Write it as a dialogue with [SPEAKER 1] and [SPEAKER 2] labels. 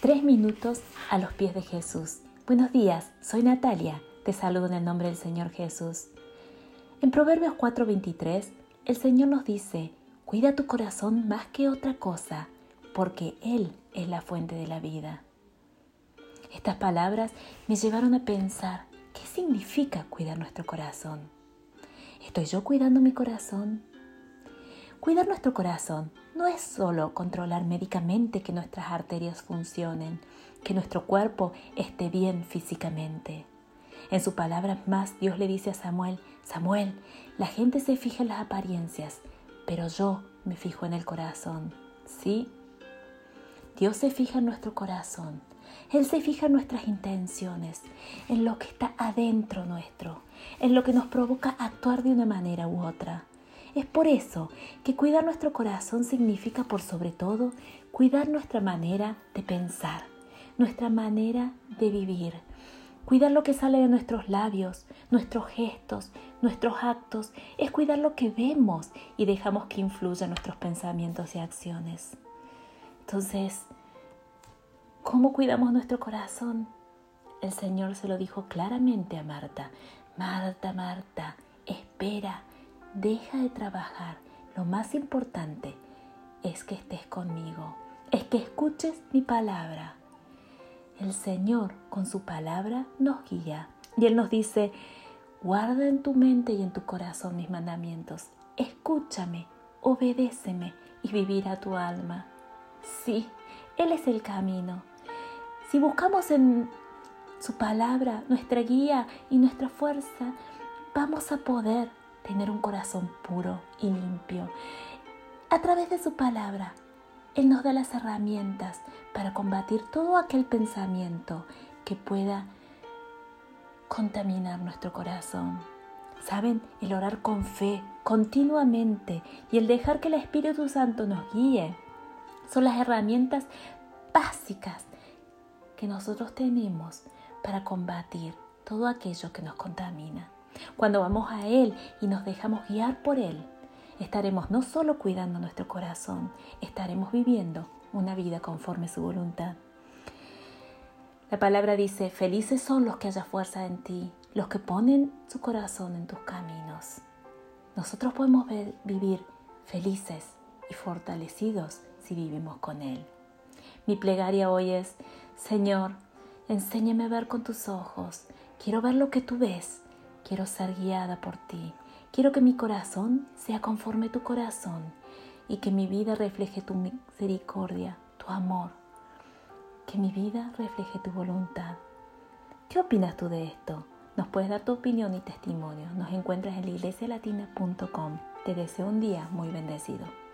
[SPEAKER 1] Tres minutos a los pies de Jesús. Buenos días, soy Natalia. Te saludo en el nombre del Señor Jesús. En Proverbios 4:23, el Señor nos dice, cuida tu corazón más que otra cosa, porque Él es la fuente de la vida. Estas palabras me llevaron a pensar, ¿qué significa cuidar nuestro corazón? ¿Estoy yo cuidando mi corazón? Cuidar nuestro corazón no es solo controlar médicamente que nuestras arterias funcionen, que nuestro cuerpo esté bien físicamente. En su palabra más, Dios le dice a Samuel, Samuel, la gente se fija en las apariencias, pero yo me fijo en el corazón. ¿Sí? Dios se fija en nuestro corazón. Él se fija en nuestras intenciones, en lo que está adentro nuestro, en lo que nos provoca actuar de una manera u otra. Es por eso que cuidar nuestro corazón significa por sobre todo cuidar nuestra manera de pensar, nuestra manera de vivir. Cuidar lo que sale de nuestros labios, nuestros gestos, nuestros actos, es cuidar lo que vemos y dejamos que influya nuestros pensamientos y acciones. Entonces, ¿cómo cuidamos nuestro corazón? El Señor se lo dijo claramente a Marta. Marta, Marta, espera, deja de trabajar. Lo más importante es que estés conmigo, es que escuches mi palabra. El Señor con su palabra nos guía y Él nos dice, guarda en tu mente y en tu corazón mis mandamientos, escúchame, obedéceme y vivirá tu alma. Sí, Él es el camino. Si buscamos en su palabra nuestra guía y nuestra fuerza, vamos a poder tener un corazón puro y limpio. A través de su palabra, Él nos da las herramientas para combatir todo aquel pensamiento que pueda contaminar nuestro corazón. Saben, el orar con fe continuamente y el dejar que el Espíritu Santo nos guíe son las herramientas básicas que nosotros tenemos para combatir todo aquello que nos contamina. Cuando vamos a Él y nos dejamos guiar por Él, estaremos no solo cuidando nuestro corazón, estaremos viviendo una vida conforme su voluntad. La palabra dice, felices son los que haya fuerza en ti, los que ponen su corazón en tus caminos. Nosotros podemos vivir felices y fortalecidos si vivimos con Él. Mi plegaria hoy es, Señor, enséñame a ver con tus ojos, quiero ver lo que tú ves Quiero ser guiada por ti. Quiero que mi corazón sea conforme tu corazón y que mi vida refleje tu misericordia, tu amor. Que mi vida refleje tu voluntad. ¿Qué opinas tú de esto? Nos puedes dar tu opinión y testimonio. Nos encuentras en la iglesialatina.com. Te deseo un día muy bendecido.